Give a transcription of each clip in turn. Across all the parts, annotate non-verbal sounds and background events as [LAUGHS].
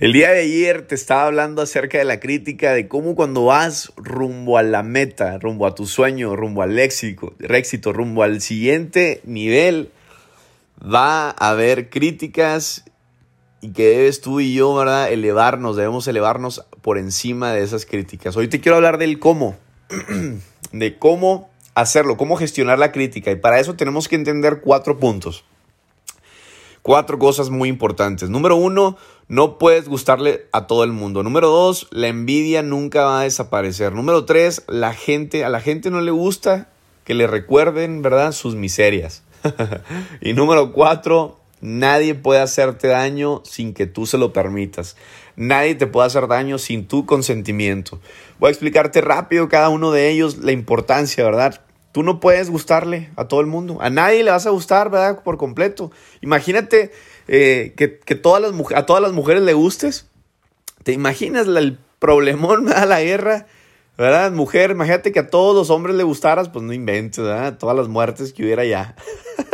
El día de ayer te estaba hablando acerca de la crítica, de cómo cuando vas rumbo a la meta, rumbo a tu sueño, rumbo al éxito, éxito rumbo al siguiente nivel, va a haber críticas y que debes tú y yo, ¿verdad? Elevarnos, debemos elevarnos por encima de esas críticas. Hoy te quiero hablar del cómo, [CLEARS THROAT] de cómo hacerlo, cómo gestionar la crítica. Y para eso tenemos que entender cuatro puntos. Cuatro cosas muy importantes. Número uno, no puedes gustarle a todo el mundo. Número dos, la envidia nunca va a desaparecer. Número tres, la gente, a la gente no le gusta que le recuerden, ¿verdad? Sus miserias. [LAUGHS] y número cuatro, nadie puede hacerte daño sin que tú se lo permitas. Nadie te puede hacer daño sin tu consentimiento. Voy a explicarte rápido cada uno de ellos la importancia, ¿verdad? Tú no puedes gustarle a todo el mundo. A nadie le vas a gustar, ¿verdad? Por completo. Imagínate eh, que, todas las, a todas las mujeres le gustes. ¿Te imaginas el problemón, [LAUGHS] ¿verdad? La guerra, ¿verdad? Mujer, imagínate que a todos los hombres le gustaras, pues no inventes, ¿verdad? Todas las muertes que hubiera ya.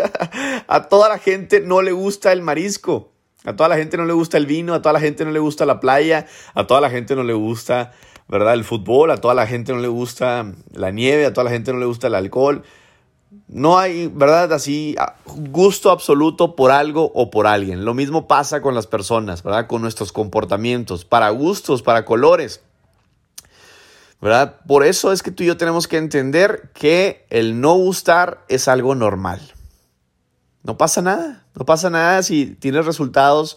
[LAUGHS] a toda la gente no le gusta el marisco. A toda la gente no le gusta el vino, a toda la gente no le gusta la playa, a toda la gente no le gusta ¿verdad? El fútbol, a toda la gente no le gusta la nieve, a toda la gente no le gusta el alcohol. No hay, ¿verdad? Así, gusto absoluto por algo o por alguien. Lo mismo pasa con las personas, ¿verdad? Con nuestros comportamientos, para gustos, para colores. ¿Verdad? Por eso es que tú y yo tenemos que entender que el no gustar es algo normal. No pasa nada, no pasa nada si tienes resultados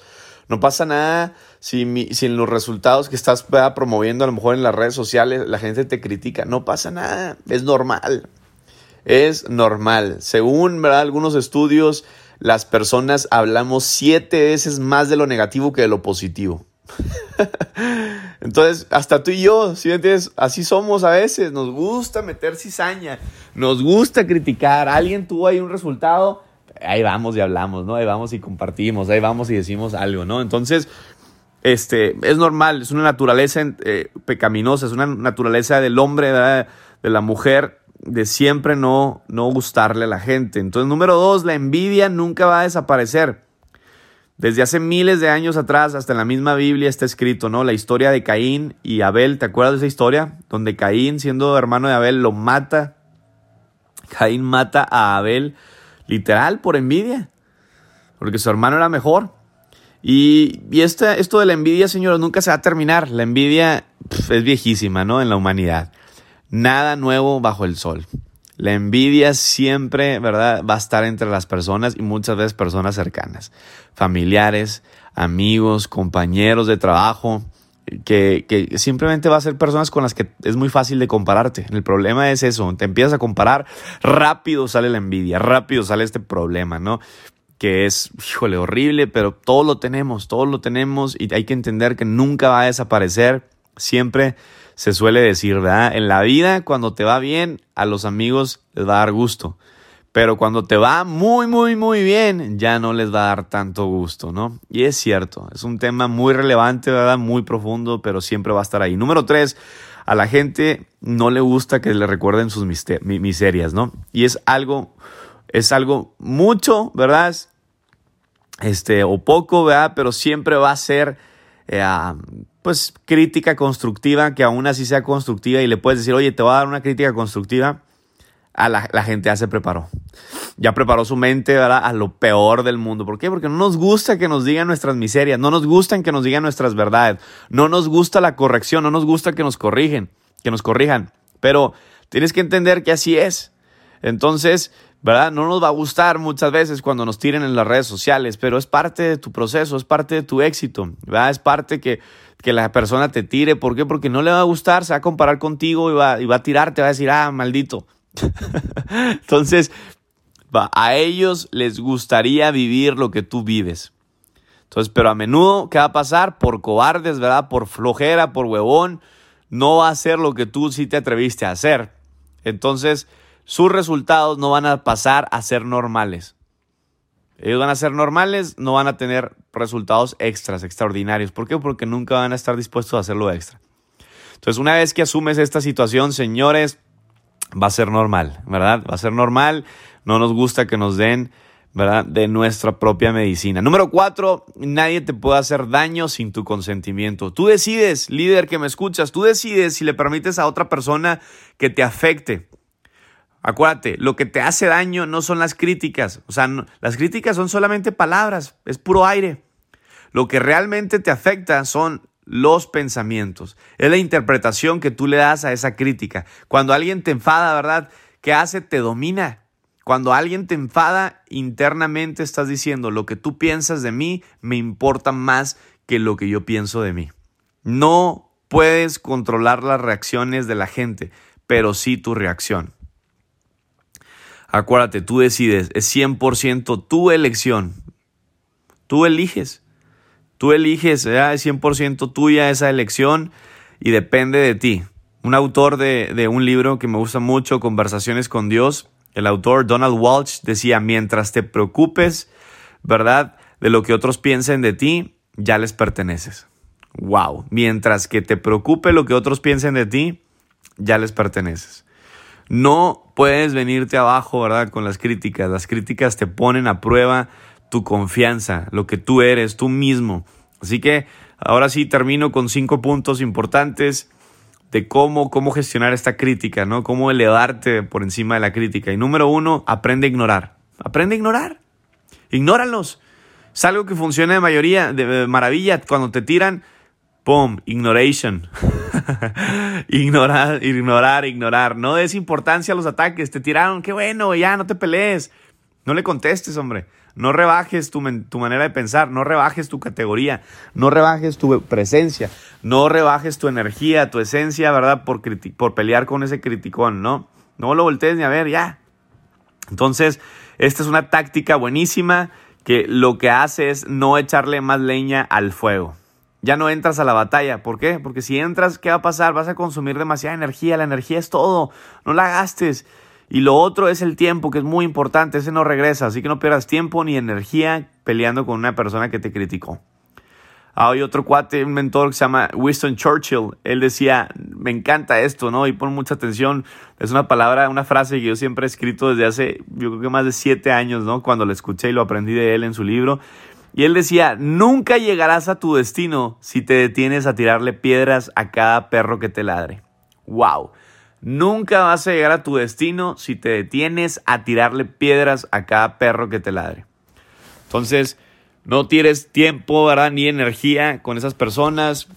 no pasa nada si, en los resultados que estás promoviendo a lo mejor en las redes sociales la gente te critica. No pasa nada, es normal. Es normal. Según algunos estudios, las personas hablamos siete veces más de lo negativo que de lo positivo. [LAUGHS] Entonces, hasta tú y yo, si Así somos a veces. Nos gusta meter cizaña. Nos gusta criticar. Alguien tuvo ahí un resultado ahí vamos y hablamos, ¿no? Ahí vamos y compartimos, ahí vamos y decimos algo, ¿no? Entonces, este, es normal, es una naturaleza eh, pecaminosa, es una naturaleza del hombre, de la mujer, de siempre no, no gustarle a la gente. Entonces, número dos, la envidia nunca va a desaparecer. Desde hace miles de años atrás, hasta en la misma Biblia está escrito, ¿no? La historia de Caín y Abel, ¿te acuerdas de esa historia? Donde Caín, siendo hermano de Abel, lo mata. Caín mata a Abel literal, por envidia, porque su hermano era mejor. Y, y este, esto de la envidia, señores, nunca se va a terminar. La envidia es viejísima, ¿no? En la humanidad. Nada nuevo bajo el sol. La envidia siempre, ¿verdad? Va a estar entre las personas y muchas veces personas cercanas. Familiares, amigos, compañeros de trabajo que, simplemente va a ser personas con las que es muy fácil de compararte. El problema es eso, te empiezas a comparar, rápido sale la envidia, rápido sale este problema, ¿no? Que es, híjole, horrible, pero todos lo tenemos, todos lo tenemos y hay que entender que nunca va a desaparecer. Siempre se suele decir, ¿verdad? En la vida, cuando te va bien, a los amigos les va a dar gusto. Pero cuando te va muy, muy, muy bien, ya no les va a dar tanto gusto, ¿no? Y es cierto, es un tema muy relevante, ¿verdad? Muy profundo, pero siempre va a estar ahí. Número tres, a la gente no le gusta que le recuerden sus miserias, ¿no? Y es algo, es algo mucho, ¿verdad? Este, o poco, ¿verdad? Pero siempre va a ser, eh, pues, crítica constructiva, que aún así sea constructiva y le puedes decir, oye, te voy a dar una crítica constructiva a la, gente ya se preparó. Ya preparó su mente a lo peor del mundo. ¿Por qué? Porque no nos gusta que nos digan nuestras miserias, no nos gusta que nos digan nuestras verdades, no nos gusta la corrección, no nos gusta que nos corrigen, que nos corrijan. Pero tienes que entender que así es. Entonces, ¿verdad? No nos va a gustar muchas veces cuando nos tiren en las redes sociales, pero es parte de tu proceso, es parte de tu éxito, ¿verdad? Es parte que, que la persona te tire. ¿Por qué? Porque no le va a gustar, se va a comparar contigo y va, y va a tirarte, va a decir, ah, maldito. [LAUGHS] Entonces, a ellos les gustaría vivir lo que tú vives. Entonces, pero a menudo, ¿qué va a pasar? Por cobardes, ¿verdad? Por flojera, por huevón, no va a hacer lo que tú sí te atreviste a hacer. Entonces, sus resultados no van a pasar a ser normales. Ellos van a ser normales, no van a tener resultados extras, extraordinarios. ¿Por qué? Porque nunca van a estar dispuestos a hacerlo extra. Entonces, una vez que asumes esta situación, señores, va a ser normal, ¿verdad? Va a ser normal, no nos gusta que nos den, ¿verdad? De nuestra propia medicina. Número cuatro, nadie te puede hacer daño sin tu consentimiento. Tú decides, líder que me escuchas, tú decides si le permites a otra persona que te afecte. Acuérdate, lo que te hace daño no son las críticas. O sea, las críticas son solamente palabras, es puro aire. Lo que realmente te afecta son los pensamientos. Es la interpretación que tú le das a esa crítica. Cuando alguien te enfada, ¿verdad? ¿Qué hace? Te domina. Cuando alguien te enfada, internamente estás diciendo, lo que tú piensas de mí me importa más que lo que yo pienso de mí. No puedes controlar las reacciones de la gente, pero sí tu reacción. Acuérdate, tú decides, es 100% tu elección. Tú eliges. Tú eliges, es 100% tuya esa elección y depende de ti. Un autor de, de, un libro que me gusta mucho, Conversaciones con Dios, el autor Donald Walsh decía, mientras te preocupes, ¿verdad? De lo que otros piensen de ti, ya les perteneces. Wow. Mientras que te preocupe lo que otros piensen de ti, ya les perteneces. No puedes venirte abajo, ¿verdad? Con las críticas. Las críticas te ponen a prueba tu confianza, lo que tú eres, tú mismo. Así que ahora sí termino con cinco puntos importantes de cómo, cómo gestionar esta crítica, ¿no? Cómo elevarte por encima de la crítica. Y número uno, aprende a ignorar. Aprende a ignorar. Ignóralos. Es algo que funciona de mayoría, de maravilla. Cuando te tiran, ¡pum! Ignoration. [LAUGHS] ignorar, ignorar, ignorar. No des importancia a los ataques. Te tiraron, qué bueno, ya, no te pelees. No le contestes, hombre. No rebajes tu, manera de pensar, no rebajes tu categoría, no rebajes tu presencia, no rebajes tu energía, tu esencia, ¿verdad? Por, por pelear con ese criticón, ¿no? No lo voltees ni a ver, ya. Entonces, esta es una táctica buenísima que lo que hace es no echarle más leña al fuego. Ya no entras a la batalla. ¿Por qué? Porque si entras, ¿qué va a pasar? Vas a consumir demasiada energía. La energía es todo. No la gastes. Y lo otro es el tiempo, que es muy importante, ese no regresa, así que no pierdas tiempo ni energía peleando con una persona que te criticó. Ah, hay otro cuate, un mentor que se llama Winston Churchill. Él decía, me encanta esto, ¿no? Y pon mucha atención. Es una palabra, una frase que yo siempre he escrito desde hace, yo creo que más de siete años, ¿no? Cuando lo escuché y lo aprendí de él en su libro. Y él decía, nunca llegarás a tu destino si te detienes a tirarle piedras a cada perro que te ladre. ¡Wow! Nunca vas a llegar a tu destino si te detienes a tirarle piedras a cada perro que te ladre. Entonces, no tires tiempo. Ni energía con esas personas.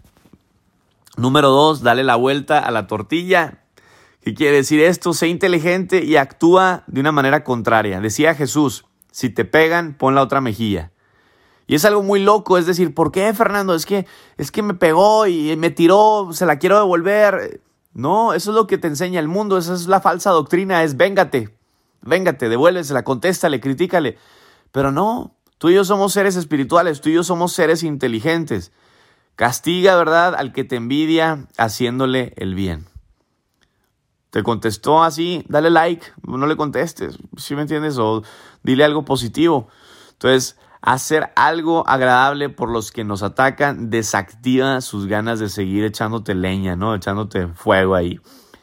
Número dos, dale la vuelta a la tortilla. ¿Qué quiere decir esto? Sé inteligente y actúa de una manera contraria. Decía Jesús, si te pegan, pon la otra mejilla. Y es algo muy loco, es decir, ¿por qué, Fernando? Es que, es que me pegó y me tiró, se la quiero devolver. No, eso es lo que te enseña el mundo, esa es la falsa doctrina, es véngate, véngate, devuélvesela, contéstale, critícale. Pero no, tú y yo somos seres espirituales, tú y yo somos seres inteligentes. Castiga, ¿verdad?, al que te envidia haciéndole el bien. Te contestó así, dale like, no le contestes, ¿sí me entiendes? O dile algo positivo. Entonces, hacer algo agradable por los que nos atacan desactiva sus ganas de seguir echándote leña, ¿no? Echándote fuego ahí.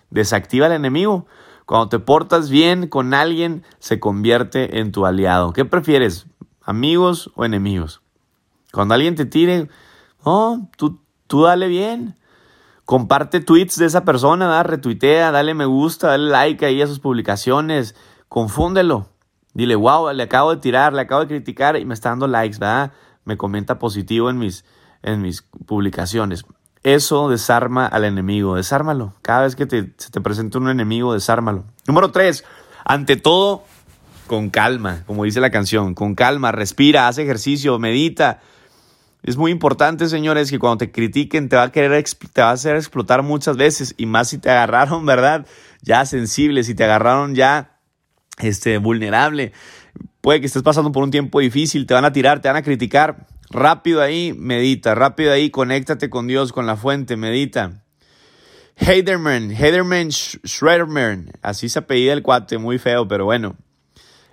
Desactiva al enemigo. Cuando te portas bien con alguien, se convierte en tu aliado. ¿Qué prefieres? ¿Amigos o enemigos? Cuando alguien te tire, oh, tú, tú dale bien. Comparte tweets de esa persona, retuitea, dale me gusta, dale like ahí a sus publicaciones. Confúndelo. Dile, wow, le acabo de tirar, le acabo de criticar y me está dando likes, ¿verdad? Me comenta positivo en mis, en mis publicaciones. Eso desarma al enemigo, desármalo. Cada vez que te, se te presenta un enemigo, desármalo. Número tres, ante todo, con calma, como dice la canción, con calma, respira, haz ejercicio, medita. Es muy importante, señores, que cuando te critiquen te va a querer, te va a hacer explotar muchas veces y más si te agarraron, ¿verdad? Ya sensible, si te agarraron ya este, vulnerable. Puede que estés pasando por un tiempo difícil, te van a tirar, te van a criticar. Rápido ahí, medita, rápido ahí, conéctate con Dios, con la fuente, medita. Heiderman, Heiderman Schroederman, así se apellida el cuate, muy feo, pero bueno.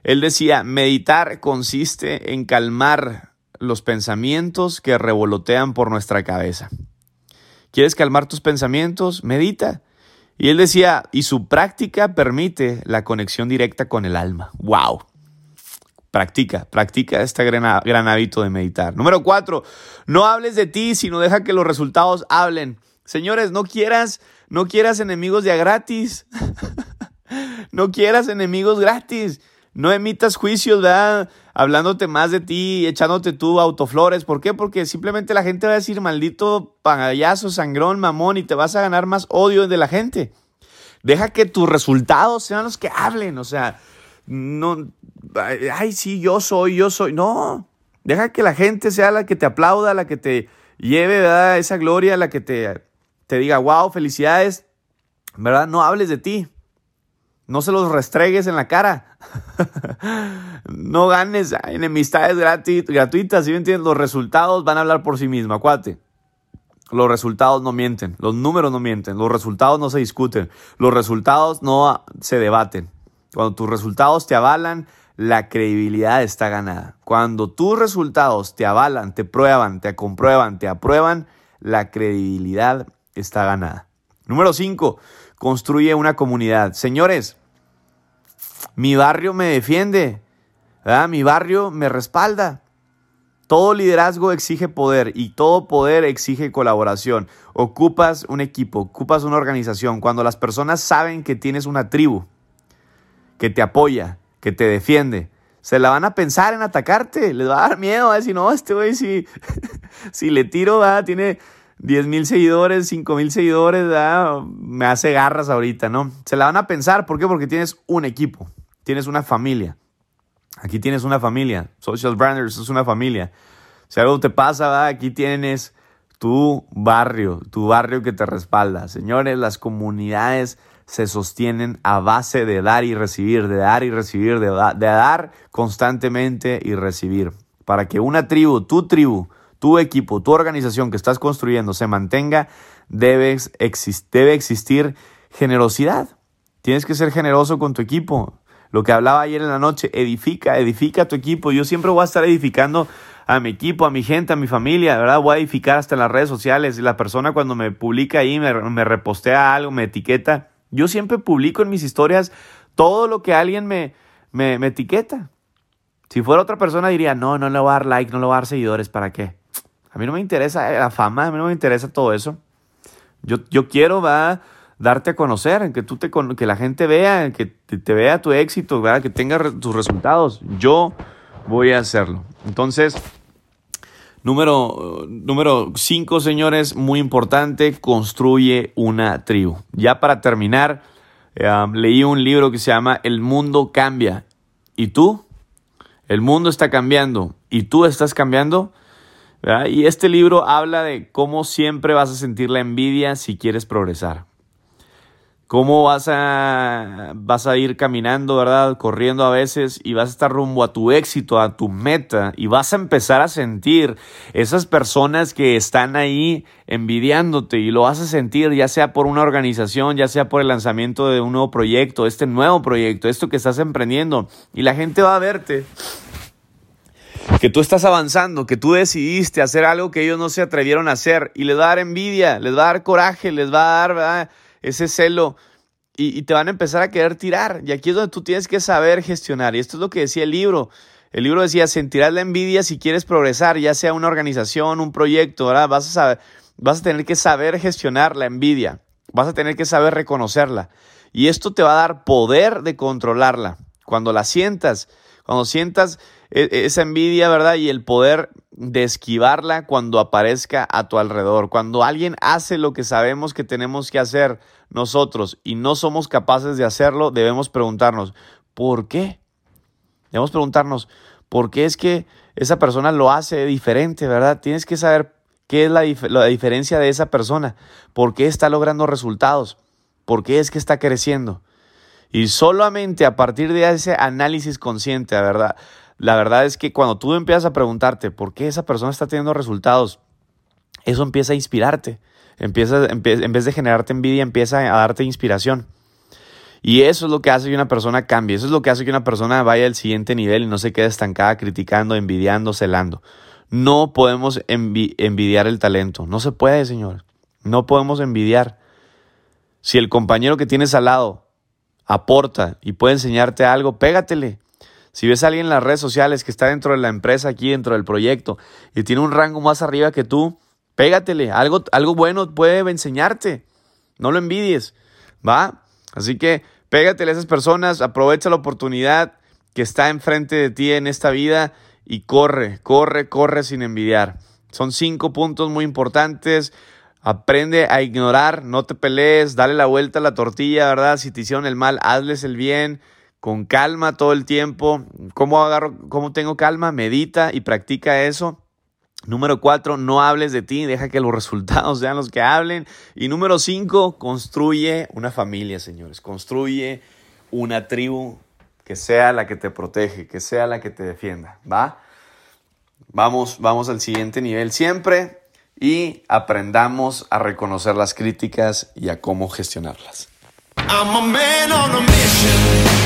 Él decía, meditar consiste en calmar los pensamientos que revolotean por nuestra cabeza. ¿Quieres calmar tus pensamientos? Medita. Y él decía, y su práctica permite la conexión directa con el alma. ¡Wow! Practica, practica este gran, gran hábito de meditar. Número cuatro, no hables de ti, sino deja que los resultados hablen. Señores, no quieras, no quieras enemigos de a gratis. [LAUGHS] no quieras enemigos gratis. No emitas juicios, ¿verdad? Hablándote más de ti, echándote tú autoflores. ¿Por qué? Porque simplemente la gente va a decir maldito pagayazo, sangrón, mamón y te vas a ganar más odio de la gente. Deja que tus resultados sean los que hablen. O sea, no, ay, sí, yo soy, yo soy. No, deja que la gente sea la que te aplauda, la que te lleve ¿verdad? esa gloria, la que te, te diga, wow, felicidades. ¿Verdad? No hables de ti. No se los restregues en la cara. [LAUGHS] no ganes enemistades gratuitas, ¿sí me entiendes? Los resultados van a hablar por sí mismos, acuate. Los resultados no mienten, los números no mienten, los resultados no se discuten, los resultados no se debaten. Cuando tus resultados te avalan, la credibilidad está ganada. Cuando tus resultados te avalan, te prueban, te comprueban, te aprueban, la credibilidad está ganada. Número 5. Construye una comunidad. Señores, mi barrio me defiende, mi barrio me respalda. Todo liderazgo exige poder y todo poder exige colaboración. Ocupas un equipo, ocupas una organización. Cuando las personas saben que tienes una tribu, que te apoya, que te defiende, se la van a pensar en atacarte, les va a dar miedo, a decir, no, este güey si, [LAUGHS] si le tiro, va, tiene 10 mil seguidores, 5 mil seguidores, me hace garras ahorita, ¿no? Se la van a pensar, ¿por qué? Porque tienes un equipo, tienes una familia. Aquí tienes una familia. Social Branders es una familia. Si algo te pasa, aquí tienes tu barrio, tu barrio que te respalda. Señores, las comunidades se sostienen a base de dar y recibir, de dar y recibir, de dar constantemente y recibir. Para que una tribu, tu tribu, tu equipo, tu organización que estás construyendo se mantenga, debe, debe existir generosidad. Tienes que ser generoso con tu equipo. Lo que hablaba ayer en la noche, edifica, edifica tu equipo. Yo siempre voy a estar edificando a mi equipo, a mi gente, a mi familia, ¿verdad? Voy a edificar hasta en las redes sociales. La persona cuando me publica ahí, me, me repostea algo, me etiqueta, yo siempre publico en mis historias todo lo que alguien me, me, etiqueta. Si fuera otra persona diría, no, no le voy a dar like, no le voy a dar seguidores, ¿para qué? A mí no me interesa la fama, a mí no me interesa todo eso. Yo, yo quiero, va darte a conocer, que, tú te, que la gente vea, que te, vea tu éxito, ¿verdad? que tenga tus resultados. Yo voy a hacerlo. Entonces, número, número cinco, señores, muy importante, construye una tribu. Ya para terminar, eh, leí un libro que se llama El mundo cambia. ¿Y tú? El mundo está cambiando. ¿Y tú estás cambiando? Y este libro habla de cómo siempre vas a sentir la envidia si quieres progresar. Cómo vas a, vas a ir caminando, ¿verdad? Corriendo a veces y vas a estar rumbo a tu éxito, a tu meta y vas a empezar a sentir esas personas que están ahí envidiándote y lo vas a sentir ya sea por una organización, ya sea por el lanzamiento de un nuevo proyecto, este nuevo proyecto, esto que estás emprendiendo. Y la gente va a verte que tú estás avanzando, que tú decidiste hacer algo que ellos no se atrevieron a hacer y les va a dar envidia, les va a dar coraje, les va a dar, ¿verdad? ese celo y, te van a empezar a querer tirar. Y aquí es donde tú tienes que saber gestionar. Y esto es lo que decía el libro. El libro decía, sentirás la envidia si quieres progresar, ya sea una organización, un proyecto, ¿verdad? Vas a, saber, vas a tener que saber gestionar la envidia. Vas a tener que saber reconocerla. Y esto te va a dar poder de controlarla. Cuando la sientas, cuando sientas esa envidia, ¿verdad? Y el poder de esquivarla cuando aparezca a tu alrededor. Cuando alguien hace lo que sabemos que tenemos que hacer nosotros y no somos capaces de hacerlo, debemos preguntarnos, ¿por qué? Debemos preguntarnos, ¿por qué es que esa persona lo hace diferente, verdad? Tienes que saber qué es la, la diferencia de esa persona, por qué está logrando resultados, por qué es que está creciendo. Y solamente a partir de ese análisis consciente, ¿verdad? La verdad es que cuando tú empiezas a preguntarte por qué esa persona está teniendo resultados, eso empieza a inspirarte. Empieza, en vez de generarte envidia, empieza a darte inspiración. Y eso es lo que hace que una persona cambie. Eso es lo que hace que una persona vaya al siguiente nivel y no se quede estancada criticando, envidiando, celando. No podemos envidiar el talento. No se puede, señor. No podemos envidiar. Si el compañero que tienes al lado aporta y puede enseñarte algo, pégatele. Si ves a alguien en las redes sociales que está dentro de la empresa, aquí dentro del proyecto, y tiene un rango más arriba que tú, pégatele. Algo, algo bueno puede enseñarte. No lo envidies. ¿Va? Así que pégatele a esas personas, aprovecha la oportunidad que está enfrente de ti en esta vida y corre, corre, corre sin envidiar. Son cinco puntos muy importantes. Aprende a ignorar, no te pelees, dale la vuelta a la tortilla, ¿verdad? Si te hicieron el mal, hazles el bien, con calma todo el tiempo. ¿Cómo agarro, cómo tengo calma? Medita y practica eso. Número cuatro, no hables de ti, deja que los resultados sean los que hablen. Y número cinco, construye una familia, señores. Construye una tribu que sea la que te protege, que sea la que te defienda, ¿va? Vamos, vamos al siguiente nivel siempre y aprendamos a reconocer las críticas y a cómo gestionarlas. I'm a man on a mission.